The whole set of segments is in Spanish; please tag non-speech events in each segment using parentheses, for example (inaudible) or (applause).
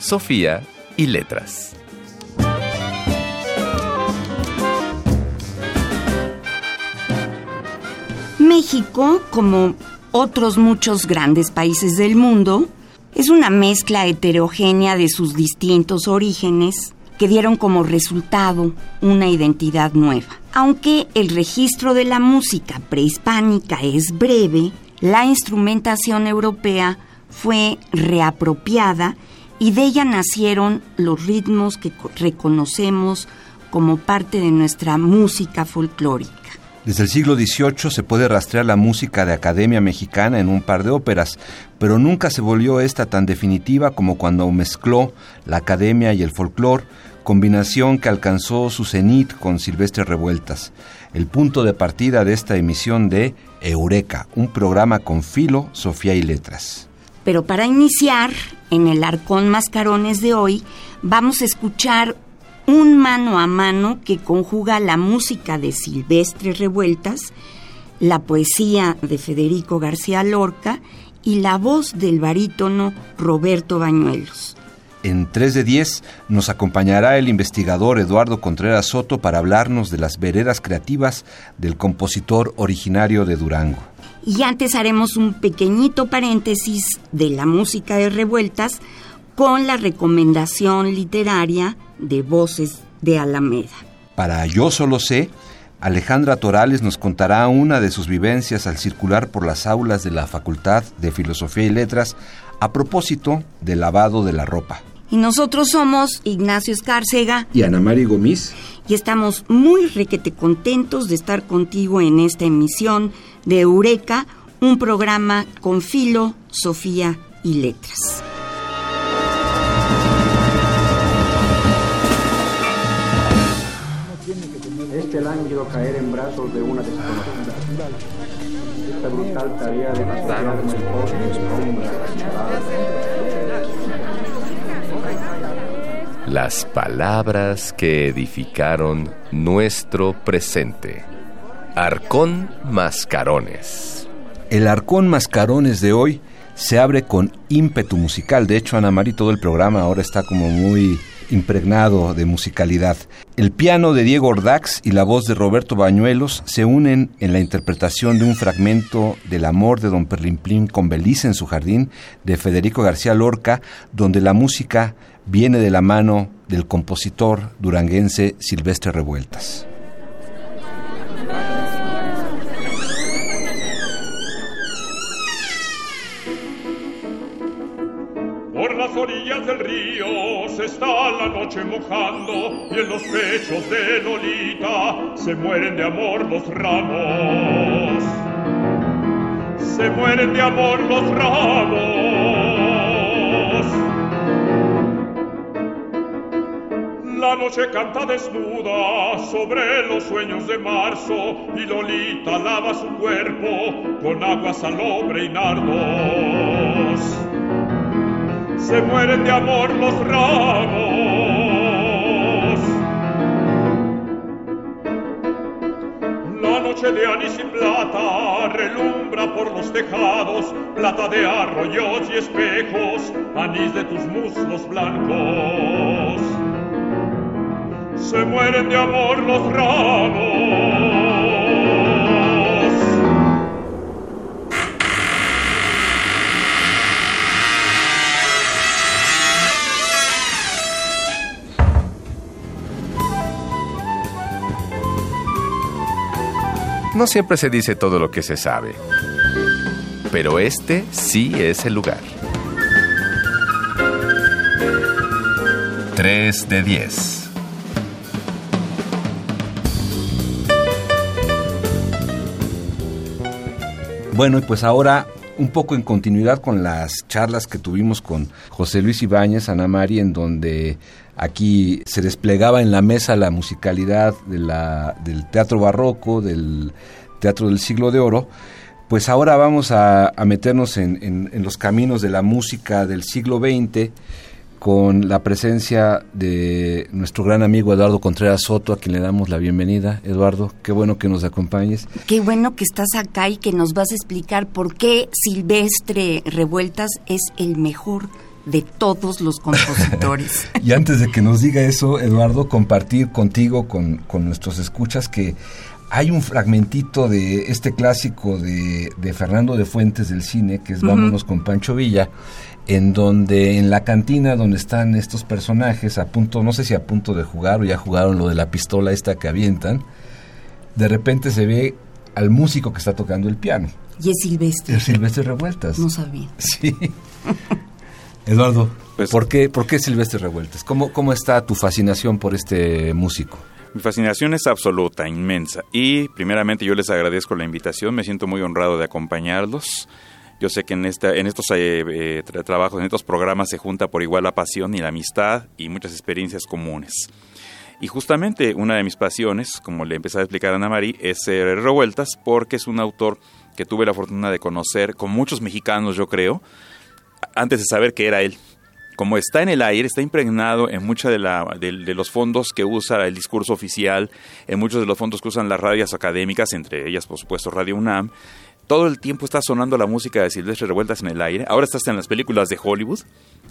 Sofía y letras. México, como otros muchos grandes países del mundo, es una mezcla heterogénea de sus distintos orígenes que dieron como resultado una identidad nueva. Aunque el registro de la música prehispánica es breve, la instrumentación europea fue reapropiada y de ella nacieron los ritmos que reconocemos como parte de nuestra música folclórica. Desde el siglo XVIII se puede rastrear la música de Academia Mexicana en un par de óperas, pero nunca se volvió esta tan definitiva como cuando mezcló la Academia y el folclore, combinación que alcanzó su cenit con Silvestre Revueltas, el punto de partida de esta emisión de Eureka, un programa con filo, Sofía y letras. Pero para iniciar, en el Arcón Mascarones de hoy, vamos a escuchar un mano a mano que conjuga la música de Silvestre Revueltas, la poesía de Federico García Lorca y la voz del barítono Roberto Bañuelos. En 3 de 10 nos acompañará el investigador Eduardo Contreras Soto para hablarnos de las veredas creativas del compositor originario de Durango. Y antes haremos un pequeñito paréntesis de la música de revueltas con la recomendación literaria de Voces de Alameda. Para Yo Solo Sé, Alejandra Torales nos contará una de sus vivencias al circular por las aulas de la Facultad de Filosofía y Letras a propósito del lavado de la ropa. Y nosotros somos Ignacio Escárcega y Ana Mari Gomis. Y estamos muy requete contentos de estar contigo en esta emisión de Eureka, un programa con filo, Sofía y letras. Este lánguido caer en brazos de una desconocida. Esta brutal tarea de pasar como el Las palabras que edificaron nuestro presente. Arcón Mascarones. El Arcón Mascarones de hoy se abre con ímpetu musical. De hecho, Ana María, todo el programa ahora está como muy impregnado de musicalidad. El piano de Diego Ordax y la voz de Roberto Bañuelos se unen en la interpretación de un fragmento del amor de Don Perlimplín con Belice en su jardín de Federico García Lorca, donde la música viene de la mano del compositor duranguense Silvestre Revueltas. Orillas del río se está la noche mojando y en los pechos de Lolita se mueren de amor los ramos. Se mueren de amor los ramos. La noche canta desnuda sobre los sueños de marzo y Lolita lava su cuerpo con agua salobre y nardos. Se mueren de amor los ramos. La noche de anís y plata relumbra por los tejados, plata de arroyos y espejos, anís de tus muslos blancos se mueren de amor los ramos. No siempre se dice todo lo que se sabe, pero este sí es el lugar. 3 de 10. Bueno, y pues ahora un poco en continuidad con las charlas que tuvimos con José Luis Ibáñez, Ana María, en donde aquí se desplegaba en la mesa la musicalidad de la, del teatro barroco, del teatro del siglo de oro, pues ahora vamos a, meternos en, en, los caminos de la música del siglo XX con la presencia de nuestro gran amigo Eduardo Contreras Soto, a quien le damos la bienvenida. Eduardo, qué bueno que nos acompañes. Qué bueno que estás acá y que nos vas a explicar por qué Silvestre Revueltas es el mejor de todos los compositores. (laughs) y antes de que nos diga eso, Eduardo, compartir contigo, con, con nuestros escuchas, que hay un fragmentito de este clásico de, de Fernando de Fuentes del cine, que es Vámonos con Pancho Villa, en donde en la cantina donde están estos personajes a punto, no sé si a punto de jugar o ya jugaron lo de la pistola esta que avientan, de repente se ve al músico que está tocando el piano. Y es Silvestre. Es Silvestre Revueltas. No sabía. (laughs) Sí. Eduardo, pues, ¿por, qué, ¿por qué Silvestre Revueltas? ¿Cómo, ¿Cómo está tu fascinación por este músico? Mi fascinación es absoluta, inmensa. Y primeramente yo les agradezco la invitación, me siento muy honrado de acompañarlos. Yo sé que en, esta, en estos eh, eh, trabajos, en estos programas se junta por igual la pasión y la amistad y muchas experiencias comunes. Y justamente una de mis pasiones, como le empecé a explicar a Ana María, es ser Revueltas porque es un autor que tuve la fortuna de conocer, con muchos mexicanos yo creo, antes de saber que era él. Como está en el aire, está impregnado en muchos de, de, los fondos que usa el discurso oficial, en muchos de los fondos que usan las radios académicas, entre ellas, por supuesto, Radio UNAM, todo el tiempo está sonando la música de Silvestre Revueltas en el aire. Ahora estás en las películas de Hollywood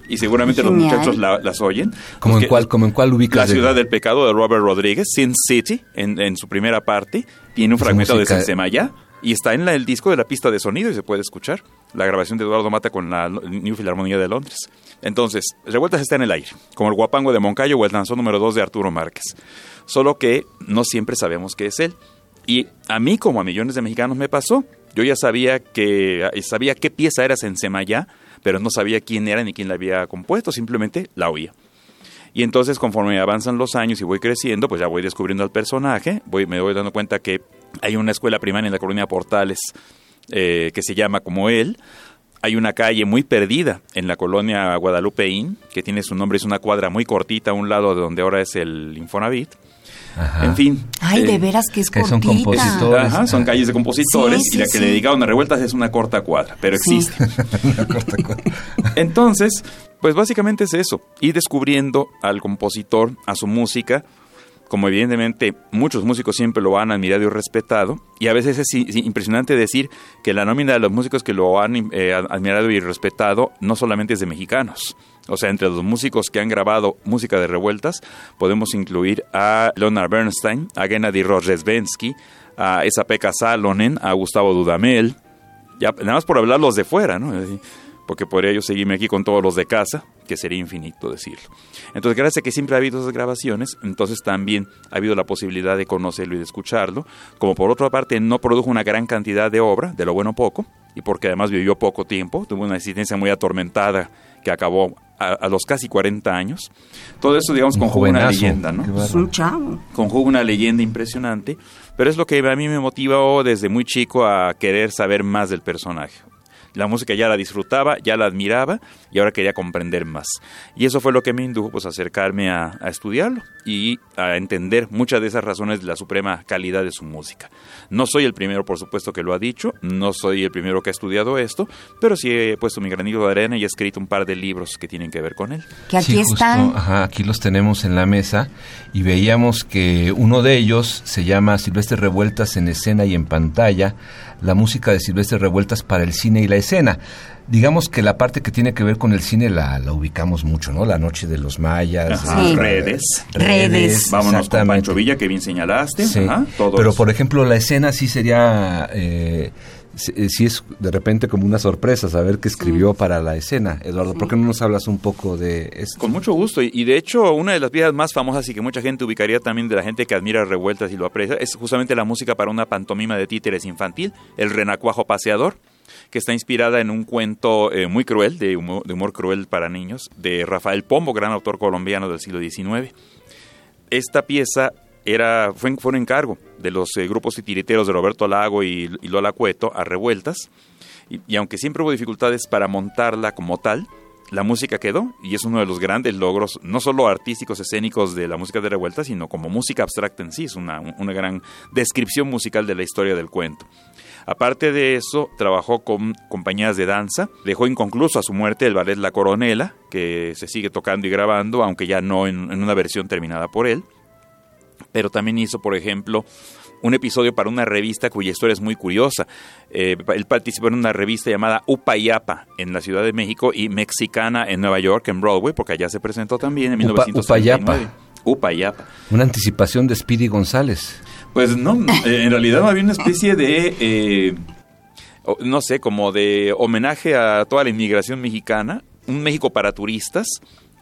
y seguramente los muchachos las oyen. ¿Como en, cuál, como en cuál ubicas? La ciudad del pecado de Robert Rodríguez, Sin City, en, su primera parte, tiene un fragmento de Sensemaya y está en el disco de la pista de sonido y se puede escuchar. La grabación de Eduardo Mata con la New Philharmonia de Londres. Entonces, Revueltas está en el aire, como el guapango de Moncayo o el danzón número 2 de Arturo Márquez. Solo que no siempre sabemos que es él. Y a mí, como a millones de mexicanos, me pasó. Yo ya sabía que sabía qué pieza era Sensemayá, pero no sabía quién era ni quién la había compuesto, simplemente la oía. Y entonces, conforme avanzan los años y voy creciendo, pues ya voy descubriendo al personaje, voy, me voy dando cuenta que hay una escuela primaria en la colonia Portales eh, que se llama como él. Hay una calle muy perdida en la colonia Guadalupeín, que tiene su nombre, es una cuadra muy cortita a un lado de donde ahora es el Infonavit. En fin. Ay, de eh, veras que es que son compositores. Ajá, son calles de compositores y la que le dedicaron a revueltas es una corta cuadra, pero existe. (laughs) una corta cuadra. Entonces, pues básicamente es eso, ir descubriendo al compositor, a su música, como evidentemente muchos músicos siempre lo han admirado y respetado, y a veces es impresionante decir que la nómina de los músicos que lo han eh, admirado y respetado no solamente es de mexicanos. O sea, entre los músicos que han grabado música de revueltas, podemos incluir a Leonard Bernstein, a Gennady Rozhesbensky, a Esa-Pekka Salonen, a Gustavo Dudamel, ya, nada más por hablar los de fuera, ¿no? Porque podría yo seguirme aquí con todos los de casa, que sería infinito decirlo. Entonces, gracias a que siempre ha habido esas grabaciones, entonces también ha habido la posibilidad de conocerlo y de escucharlo, como por otra parte no produjo una gran cantidad de obra, de lo bueno poco, y porque además vivió poco tiempo, tuvo una existencia muy atormentada que acabó a, los casi 40 años. Todo eso, digamos, conjuga una leyenda, ¿no? Es un chavo. Conjuga una leyenda impresionante, pero es lo que a mí me motivó desde muy chico a querer saber más del personaje la música ya la disfrutaba, ya la admiraba y ahora quería comprender más. Y eso fue lo que me indujo pues, a acercarme a, estudiarlo y a entender muchas de esas razones de la suprema calidad de su música. No soy el primero, por supuesto, que lo ha dicho, no soy el primero que ha estudiado esto, pero sí he puesto mi granito de arena y he escrito un par de libros que tienen que ver con él. Que aquí están. aquí los tenemos en la mesa y veíamos que uno de ellos se llama Silvestre Revueltas en escena y en pantalla la música de Silvestre Revueltas para el cine y la escena. Digamos que la parte que tiene que ver con el cine la, la ubicamos mucho, ¿no? La noche de los mayas. redes. Redes. Vámonos con Pancho Villa, que bien señalaste. Pero, por ejemplo, la escena sí sería... Eh, si es de repente como una sorpresa saber qué escribió para la escena. Eduardo, ¿por qué no nos hablas un poco de esto? Con mucho gusto. Y, de hecho, una de las piezas más famosas y que mucha gente ubicaría también de la gente que admira Revueltas y lo aprecia es justamente la música para una pantomima de títeres infantil, El Renacuajo Paseador que está inspirada en un cuento eh, muy cruel, de humor, de humor, cruel para niños, de Rafael Pombo, gran autor colombiano del siglo XIX. Esta pieza era, fue, un encargo de los eh, grupos titiriteros de Roberto Lago y, Lola Cueto a Revueltas. y aunque siempre hubo dificultades para montarla como tal, la música quedó y es uno de los grandes logros, no solo artísticos, escénicos de la música de revuelta, sino como música abstracta en sí, es una, gran descripción musical de la historia del cuento. Aparte de eso, trabajó con compañías de danza, dejó inconcluso a su muerte el ballet La Coronela, que se sigue tocando y grabando, aunque ya no en una versión terminada por él. Pero también hizo, por ejemplo, un episodio para una revista cuya historia es muy curiosa. Eh, él participó en una revista llamada Upayapa en la Ciudad de México y Mexicana en Nueva York, en Broadway, porque allá se presentó también en Upa, Upayapa. Upayapa. Una anticipación de Speedy González. Pues no, eh, en realidad había una especie de... Eh, no sé, como de homenaje a toda la inmigración mexicana, un México para turistas,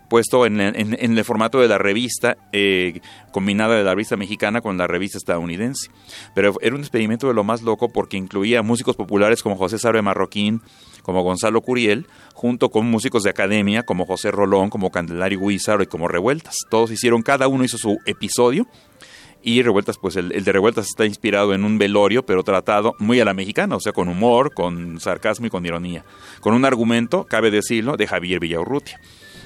puesto en, el formato de la revista, eh, combinada de la revista mexicana con la revista estadounidense. Pero era un experimento de lo más loco porque incluía músicos populares como José Sabre Marroquín, como Gonzalo Curiel, junto con músicos de academia como José Rolón, como Candelario Guizar y como Revueltas. Todos hicieron, cada uno hizo su episodio y Revueltas, pues el, de Revueltas está inspirado en un velorio, pero tratado muy a la mexicana, o sea, con humor, con sarcasmo y con ironía. Con un argumento, cabe decirlo, de Javier Villaurrutia.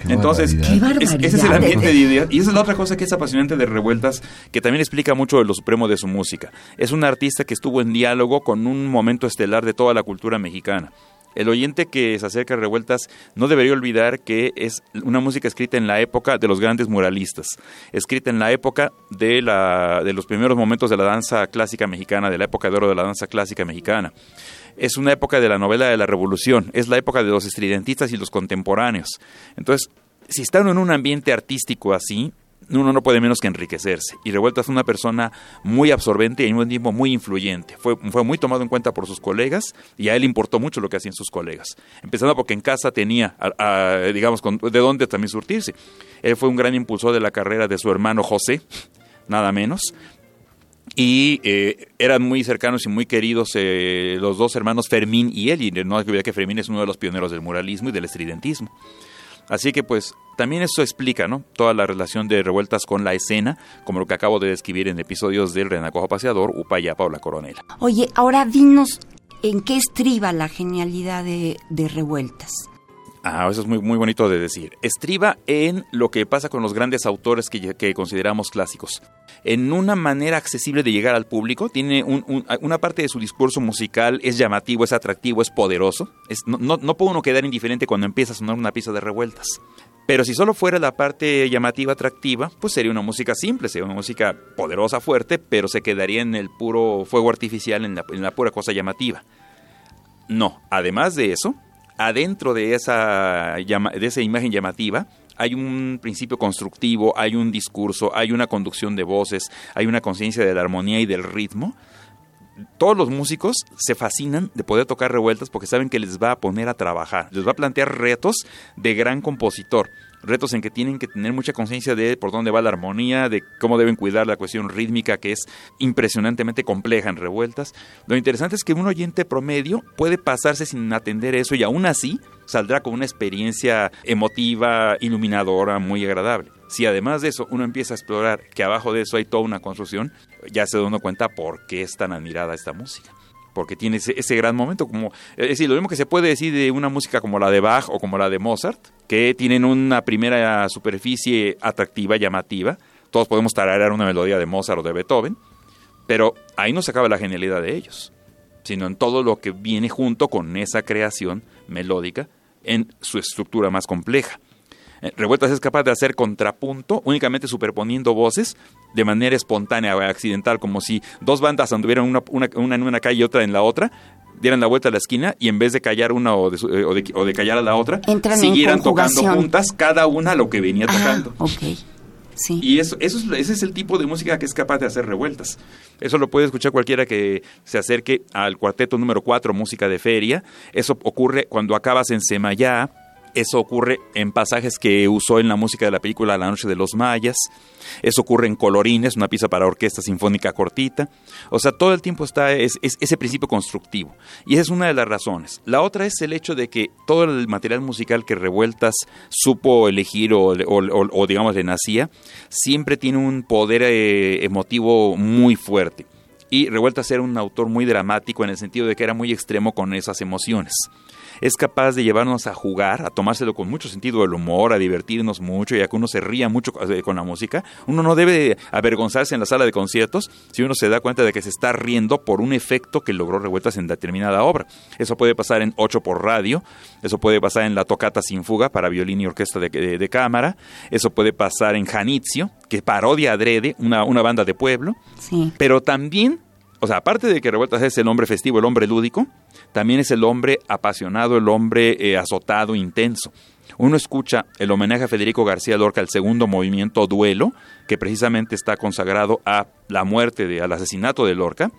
Entonces, ese es el ambiente de ideas. Y esa es la otra cosa que es apasionante de Revueltas, que también explica mucho de lo supremo de su música. Es un artista que estuvo en diálogo con un momento estelar de toda la cultura mexicana. El oyente que se acerca a Revueltas no debería olvidar que es una música escrita en la época de los grandes muralistas, escrita en la época de, la, de los primeros momentos de la danza clásica mexicana, de la época de oro de la danza clásica mexicana es una época de la novela de la revolución, es la época de los estridentistas y los contemporáneos. Entonces, si están en un ambiente artístico así, uno no puede menos que enriquecerse. Y Revuelta es una persona muy absorbente y tiempo muy influyente. Fue, fue muy tomado en cuenta por sus colegas y a él importó mucho lo que hacían sus colegas. Empezando porque en casa tenía, digamos, de dónde también surtirse. Él fue un gran impulsor de la carrera de su hermano José, nada menos y eh, eran muy cercanos y muy queridos eh, los dos hermanos Fermín y él, y no hay que olvidar que Fermín es uno de los pioneros del muralismo y del estridentismo. Así que pues también eso explica ¿no? toda la relación de revueltas con la escena, como lo que acabo de describir en episodios del Renacojo Paseador, Upayapa o La Coronela. Oye, ahora dinos en qué estriba la genialidad de, de revueltas. Ah, eso es muy, muy bonito de decir. Estriba en lo que pasa con los grandes autores que, consideramos clásicos. En una manera accesible de llegar al público, tiene una parte de su discurso musical, es llamativo, es atractivo, es poderoso. no, no, puede uno quedar indiferente cuando empieza a sonar una pieza de revueltas. Pero si solo fuera la parte llamativa, atractiva, pues sería una música simple, sería una música poderosa, fuerte, pero se quedaría en el puro fuego artificial, en la, en la pura cosa llamativa. No, además de eso, adentro de esa, de esa imagen llamativa hay un principio constructivo, hay un discurso, hay una conducción de voces, hay una conciencia de la armonía y del ritmo. Todos los músicos se fascinan de poder tocar revueltas porque saben que les va a poner a trabajar, les va a plantear retos de gran compositor retos en que tienen que tener mucha conciencia de por dónde va la armonía, de cómo deben cuidar la cuestión rítmica que es impresionantemente compleja en revueltas. Lo interesante es que un oyente promedio puede pasarse sin atender eso y aún así saldrá con una experiencia emotiva, iluminadora, muy agradable. Si además de eso uno empieza a explorar que abajo de eso hay toda una construcción, ya se da uno cuenta por qué es tan admirada esta música porque tiene ese, gran momento. Como, es decir, lo mismo que se puede decir de una música como la de Bach o como la de Mozart, que tienen una primera superficie atractiva, llamativa. Todos podemos tararear una melodía de Mozart o de Beethoven, pero ahí no se acaba la genialidad de ellos, sino en todo lo que viene junto con esa creación melódica en su estructura más compleja. Eh, Revueltas es capaz de hacer contrapunto únicamente superponiendo voces de manera espontánea o accidental, como si dos bandas anduvieran una, una, en una calle y otra en la otra, dieran la vuelta a la esquina y en vez de callar una o de, eh, o de, callar a la otra, siguieran tocando juntas, cada una lo que venía tocando. Sí. Y eso, eso es, ese es el tipo de música que es capaz de hacer revueltas. Eso lo puede escuchar cualquiera que se acerque al cuarteto número 4, música de feria. Eso ocurre cuando acabas en Semayá, eso ocurre en pasajes que usó en la música de la película La Noche de los Mayas. Eso ocurre en Colorines, una pieza para orquesta sinfónica cortita. O sea, todo el tiempo está ese principio constructivo. Y esa es una de las razones. La otra es el hecho de que todo el material musical que Revueltas supo elegir o, digamos, le nacía, siempre tiene un poder eh, emotivo muy fuerte Y Revueltas era un autor muy dramático en el sentido de que era muy extremo con esas emociones es capaz de llevarnos a jugar, a tomárselo con mucho sentido del humor, a divertirnos mucho y a que uno se ría mucho eh, con la música. Uno no debe avergonzarse en la sala de conciertos si uno se da cuenta de que se está riendo por un efecto que logró revueltas en determinada obra. Eso puede pasar en Ocho por radio, eso puede pasar en la tocata sin fuga para violín y orquesta de, cámara, eso puede pasar en Janitzio, que parodia adrede una, una banda de pueblo, sí. pero también o sea, aparte de que Revueltas es el hombre festivo, el hombre lúdico, también es el hombre apasionado, el hombre eh, azotado, intenso. Uno escucha el homenaje a Federico García Lorca, el segundo movimiento Duelo, que precisamente está consagrado a la muerte, de, al asesinato de Lorca,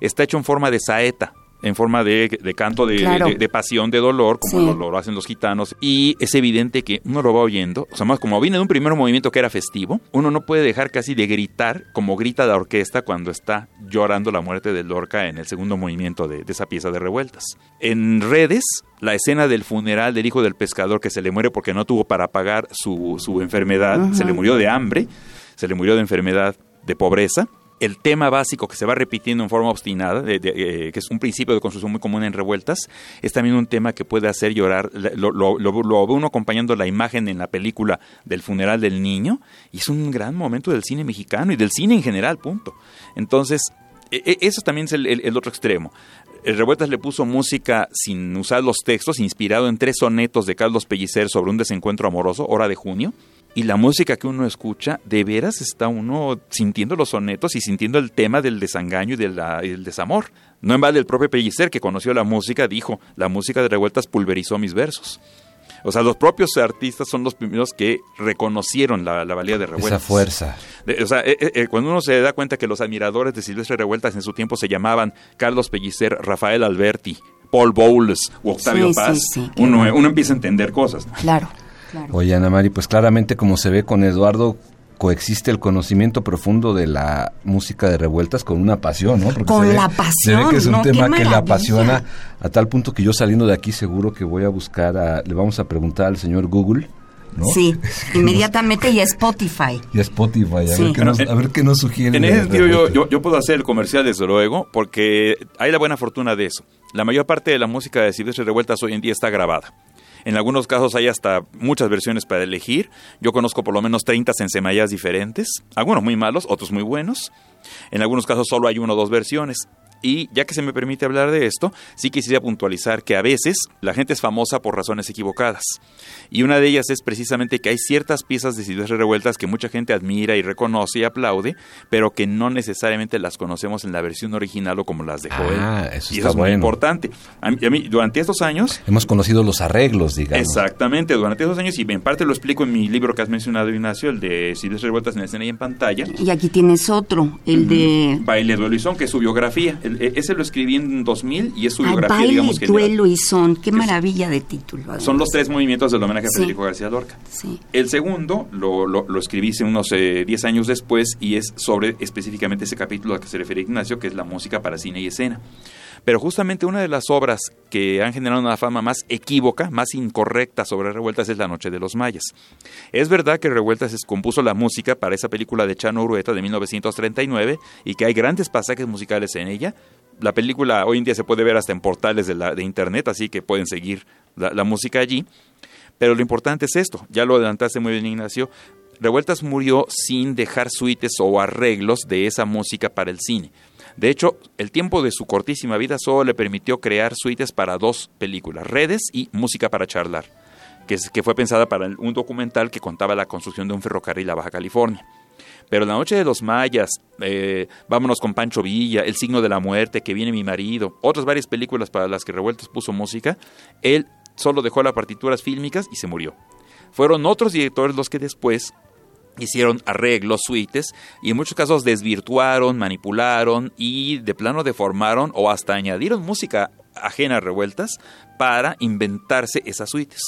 está hecho en forma de saeta, en forma de, canto de, pasión, de dolor, como lo, hacen los gitanos. Y es evidente que uno lo va oyendo, o sea, más como viene de un primer movimiento que era festivo, uno no puede dejar casi de gritar como grita la orquesta cuando está llorando la muerte de Lorca en el segundo movimiento de, esa pieza de revueltas. En redes, la escena del funeral del hijo del pescador que se le muere porque no tuvo para pagar su, su enfermedad, se le murió de hambre, se le murió de enfermedad de pobreza, el tema básico que se va repitiendo en forma obstinada, eh, que es un principio de construcción muy común en revueltas, es también un tema que puede hacer llorar. Lo, lo, lo, ve uno acompañando la imagen en la película del funeral del niño, y es un gran momento del cine mexicano y del cine en general, punto. Entonces, e, e, eso también es el, otro extremo. El Revueltas le puso música sin usar los textos, inspirado en tres sonetos de Carlos Pellicer sobre un desencuentro amoroso, Hora de Junio, y la música que uno escucha, de veras está uno sintiendo los sonetos y sintiendo el tema del desengaño y, del desamor. No en vale el propio Pellicer, que conoció la música, dijo, la música de revueltas pulverizó mis versos. O sea, los propios artistas son los primeros que reconocieron la, valía de Revueltas. Esa fuerza. o sea, eh, eh, eh, cuando uno se da cuenta que los admiradores de Silvestre Revueltas en su tiempo se llamaban Carlos Pellicer, Rafael Alberti, Paul Bowles o Octavio Paz, uno, uno empieza a entender cosas. Claro. Oye, Ana Mari, pues claramente como se ve con Eduardo, coexiste el conocimiento profundo de la música de revueltas con una pasión, ¿no? con la pasión. Se ve que es un tema que le apasiona a tal punto que yo saliendo de aquí seguro que voy a buscar, a, le vamos a preguntar al señor Google. ¿no? Sí, (laughs) inmediatamente y a Spotify. Y a Spotify, a, ver, qué nos, a ver qué nos sugiere. En ese sentido yo, yo, yo, puedo hacer el comercial desde luego, porque hay la buena fortuna de eso. La mayor parte de la música de Silvestre Revueltas hoy en día está grabada. En algunos casos hay hasta muchas versiones para elegir. Yo conozco por lo menos 30 sensemayas diferentes, algunos muy malos, otros muy buenos. En algunos casos solo hay una o dos versiones. Y ya que se me permite hablar de esto, sí quisiera puntualizar que a veces la gente es famosa por razones equivocadas. Y una de ellas es precisamente que hay ciertas piezas de Silvestre Revueltas que mucha gente admira y reconoce y aplaude, pero que no necesariamente las conocemos en la versión original o como las dejó ah, Eso y eso es muy importante. A mí, durante estos años... Hemos conocido los arreglos, digamos. Exactamente, durante estos años, y en parte lo explico en mi libro que has mencionado, Ignacio, el de Silvestre Revueltas en escena y en pantalla. Y aquí tienes otro, el de... Baile, duelo y son, que es su biografía. E, ese lo escribí en 2000 y es su biografía, baile, digamos que... duelo y son, qué maravilla de título. Son los tres movimientos del homenaje a Federico García Lorca. El segundo lo, lo, escribí unos 10 eh, años después y es sobre específicamente ese capítulo al que se refiere Ignacio, que es la música para cine y escena. Pero justamente una de las obras que han generado una fama más equívoca, más incorrecta sobre Revueltas es La Noche de los Mayas. Es verdad que Revueltas compuso la música para esa película de Chano Urueta de 1939 y que hay grandes pasajes musicales en ella, la película hoy en día se puede ver hasta en portales de, la, de internet, así que pueden seguir la, música allí. Pero lo importante es esto, ya lo adelantaste muy bien Ignacio, Revueltas murió sin dejar suites o arreglos de esa música para el cine. De hecho, el tiempo de su cortísima vida solo le permitió crear suites para dos películas, Redes y Música para charlar, que, que fue pensada para un documental que contaba la construcción de un ferrocarril a Baja California. Pero la noche de los mayas, eh, vámonos con Pancho Villa, El signo de la muerte, que viene mi marido, otras varias películas para las que Revueltas puso música, él solo dejó las partituras fílmicas y se murió. Fueron otros directores los que después hicieron arreglos, suites, y en muchos casos desvirtuaron, manipularon y de plano deformaron o hasta añadieron música ajena a revueltas para inventarse esas suites.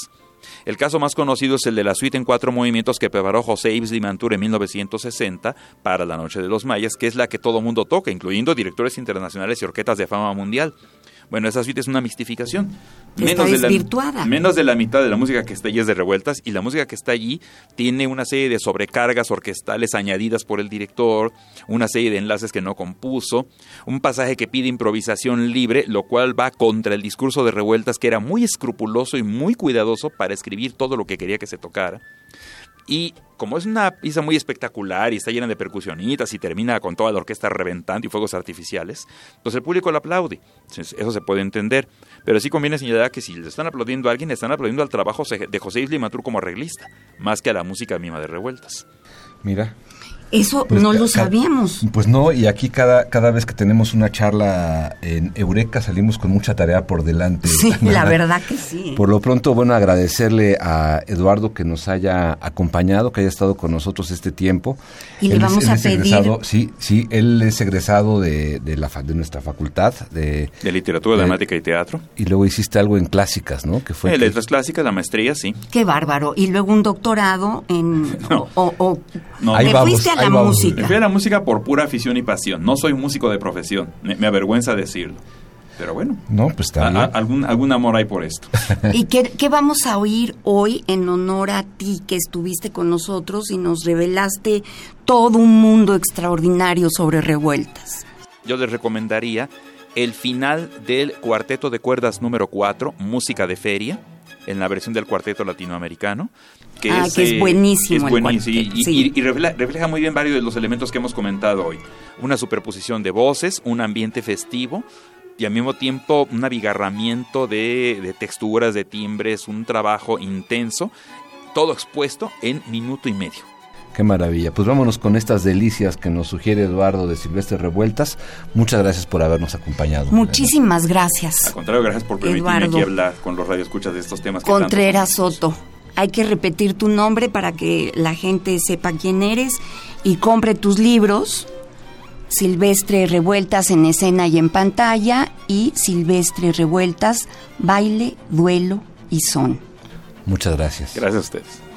El caso más conocido es el de la suite en cuatro movimientos que preparó José Ives Limantur en 1960 para La Noche de los Mayas, que es la que todo mundo toca, incluyendo directores internacionales y orquestas de fama mundial. Bueno, esa suite es una mistificación. Menos de, la, menos de la mitad de la música que está allí es de revueltas y la música que está allí tiene una serie de sobrecargas orquestales añadidas por el director, una serie de enlaces que no compuso, un pasaje que pide improvisación libre, lo cual va contra el discurso de revueltas que era muy escrupuloso y muy cuidadoso para escribir todo lo que quería que se tocara. Y como es una pieza muy espectacular y está llena de percusionitas y termina con toda la orquesta reventando y fuegos artificiales, pues el público lo aplaude. Eso se puede entender. Pero sí conviene señalar que si le están aplaudiendo a alguien, le están aplaudiendo al trabajo de José Isli Matur como arreglista, más que a la música misma de revueltas. Mira, eso pues no lo sabíamos. Pues no, y aquí cada, cada vez que tenemos una charla en Eureka salimos con mucha tarea por delante. Sí, (laughs) la verdad que sí. Por lo pronto, bueno, agradecerle a Eduardo que nos haya acompañado, que haya estado con nosotros este tiempo. Y le vamos a pedir... sí, sí, él es egresado de, de, la, de nuestra facultad. De, de Literatura, Dramática y Teatro. Y luego hiciste algo en clásicas, ¿no? Que fue... letras clásicas, la maestría, sí. Qué bárbaro. Y luego un doctorado en... (laughs) No. O, no. Ahí fuiste a la música. Me fui a la música por pura afición y pasión. No soy músico de profesión. Me, avergüenza decirlo. Pero bueno, no, pues está algún, algún amor hay por esto. (laughs) ¿Y qué, qué, vamos a oír hoy en honor a ti que estuviste con nosotros y nos revelaste todo un mundo extraordinario sobre revueltas? Yo les recomendaría el final del cuarteto de cuerdas número 4, Música de Feria, en la versión del cuarteto latinoamericano, que, ah, es, que es buenísimo. y, refleja, muy bien varios de los elementos que hemos comentado hoy. Una superposición de voces, un ambiente festivo y al mismo tiempo un abigarramiento de, de texturas, de timbres, un trabajo intenso, todo expuesto en minuto y medio. Qué maravilla. Pues vámonos con estas delicias que nos sugiere Eduardo de Silvestre Revueltas. Muchas gracias por habernos acompañado. Muchísimas gracias. Al contrario, gracias por permitirme aquí hablar con los radioescuchas de estos temas. Contreras Soto hay que repetir tu nombre para que la gente sepa quién eres y compre tus libros. Silvestre Revueltas en escena y en pantalla y Silvestre Revueltas, baile, duelo y son. Muchas gracias. Gracias a ustedes.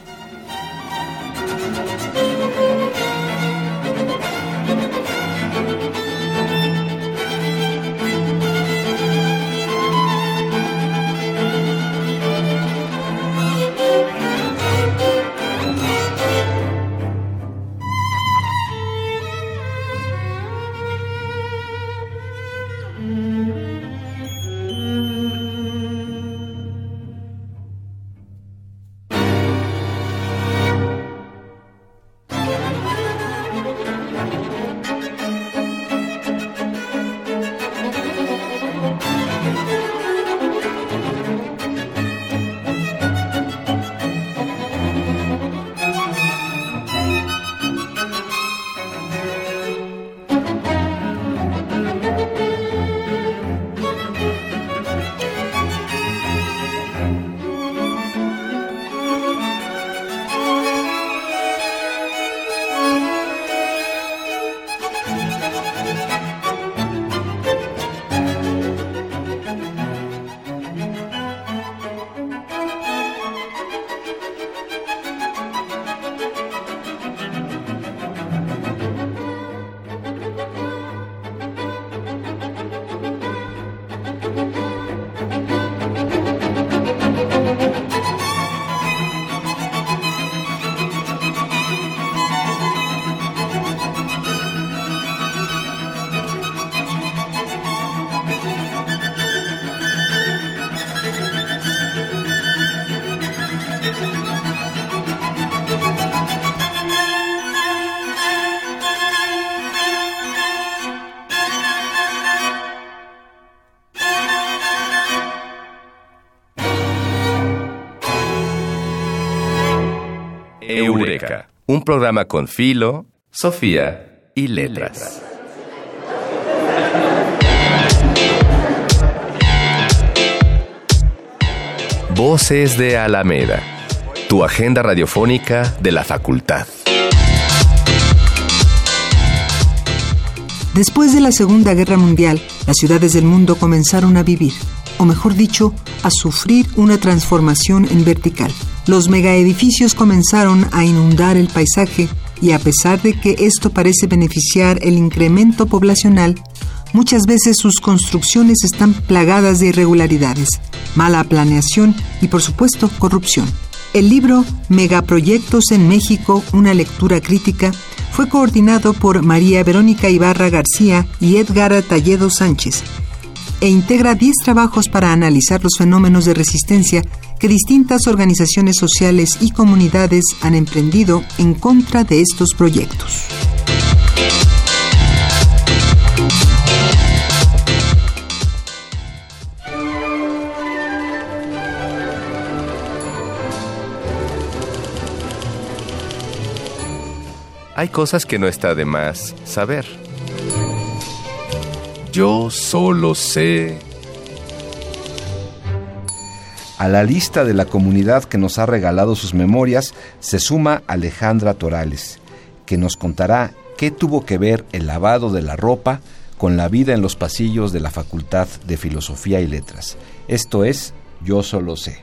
Un programa con Filo, Sofía y Letras. Voces de Alameda, tu agenda radiofónica de la facultad. Después de la Segunda Guerra Mundial, las ciudades del mundo comenzaron a vivir, o mejor dicho, a sufrir una transformación en vertical. Los megaedificios comenzaron a inundar el paisaje y a pesar de que esto parece beneficiar el incremento poblacional, Muchas veces sus construcciones están plagadas de irregularidades, mala planeación y por supuesto corrupción. El libro Megaproyectos en México, una lectura crítica, fue coordinado por María Verónica Ibarra García y Edgar Talledo Sánchez e integra 10 trabajos para analizar los fenómenos de resistencia que distintas organizaciones sociales y comunidades han emprendido en contra de estos proyectos. Hay cosas que no está de más saber. Yo solo sé. A la lista de la comunidad que nos ha regalado sus memorias se suma Alejandra Torales, que nos contará qué tuvo que ver el lavado de la ropa con la vida en los pasillos de la Facultad de Filosofía y Letras. Esto es Yo solo sé.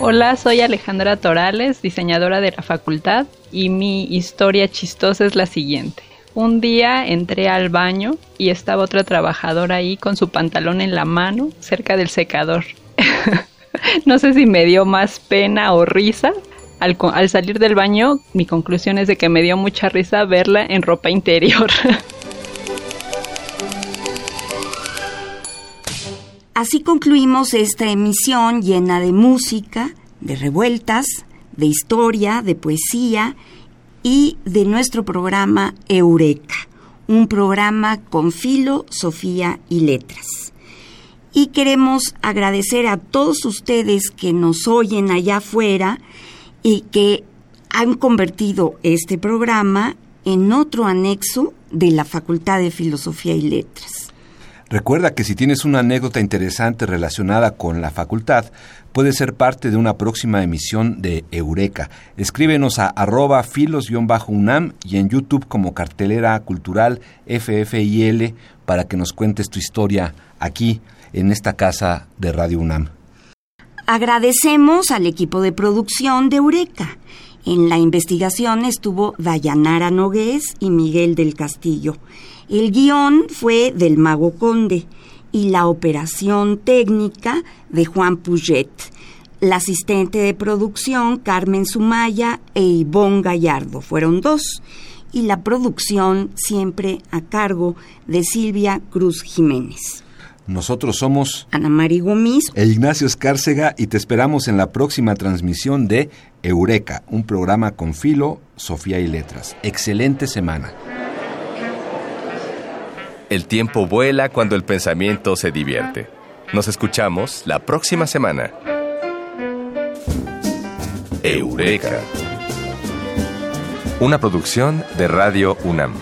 Hola, soy Alejandra Torales, diseñadora de la facultad, y mi historia chistosa es la siguiente. Un día entré al baño y estaba otra trabajadora ahí con su pantalón en la mano cerca del secador. (laughs) no sé si me dio más pena o risa. Al, al, salir del baño, mi conclusión es de que me dio mucha risa verla en ropa interior. (laughs) Así concluimos esta emisión llena de música, de revueltas, de historia, de poesía y de nuestro programa Eureka, un programa con filosofía y letras. Y queremos agradecer a todos ustedes que nos oyen allá afuera y que han convertido este programa en otro anexo de la Facultad de Filosofía y Letras. Recuerda que si tienes una anécdota interesante relacionada con la facultad, puede ser parte de una próxima emisión de Eureka. Escríbenos a arroba filos-unam y en YouTube como cartelera cultural FFIL para que nos cuentes tu historia aquí en esta casa de Radio UNAM. Agradecemos al equipo de producción de Eureka. En la investigación estuvo Dayanara Nogués y Miguel del Castillo. El guion fue del Mago Conde y la operación técnica de Juan Puget. La asistente de producción, Carmen Sumaya e Ivonne Gallardo, fueron dos. Y la producción siempre a cargo de Silvia Cruz Jiménez. Nosotros somos Ana María Gómez e Ignacio Escárcega y te esperamos en la próxima transmisión de Eureka, un programa con filo, Sofía y Letras. Excelente semana. El tiempo vuela cuando el pensamiento se divierte. Nos escuchamos la próxima semana. Eureka. Una producción de Radio UNAM.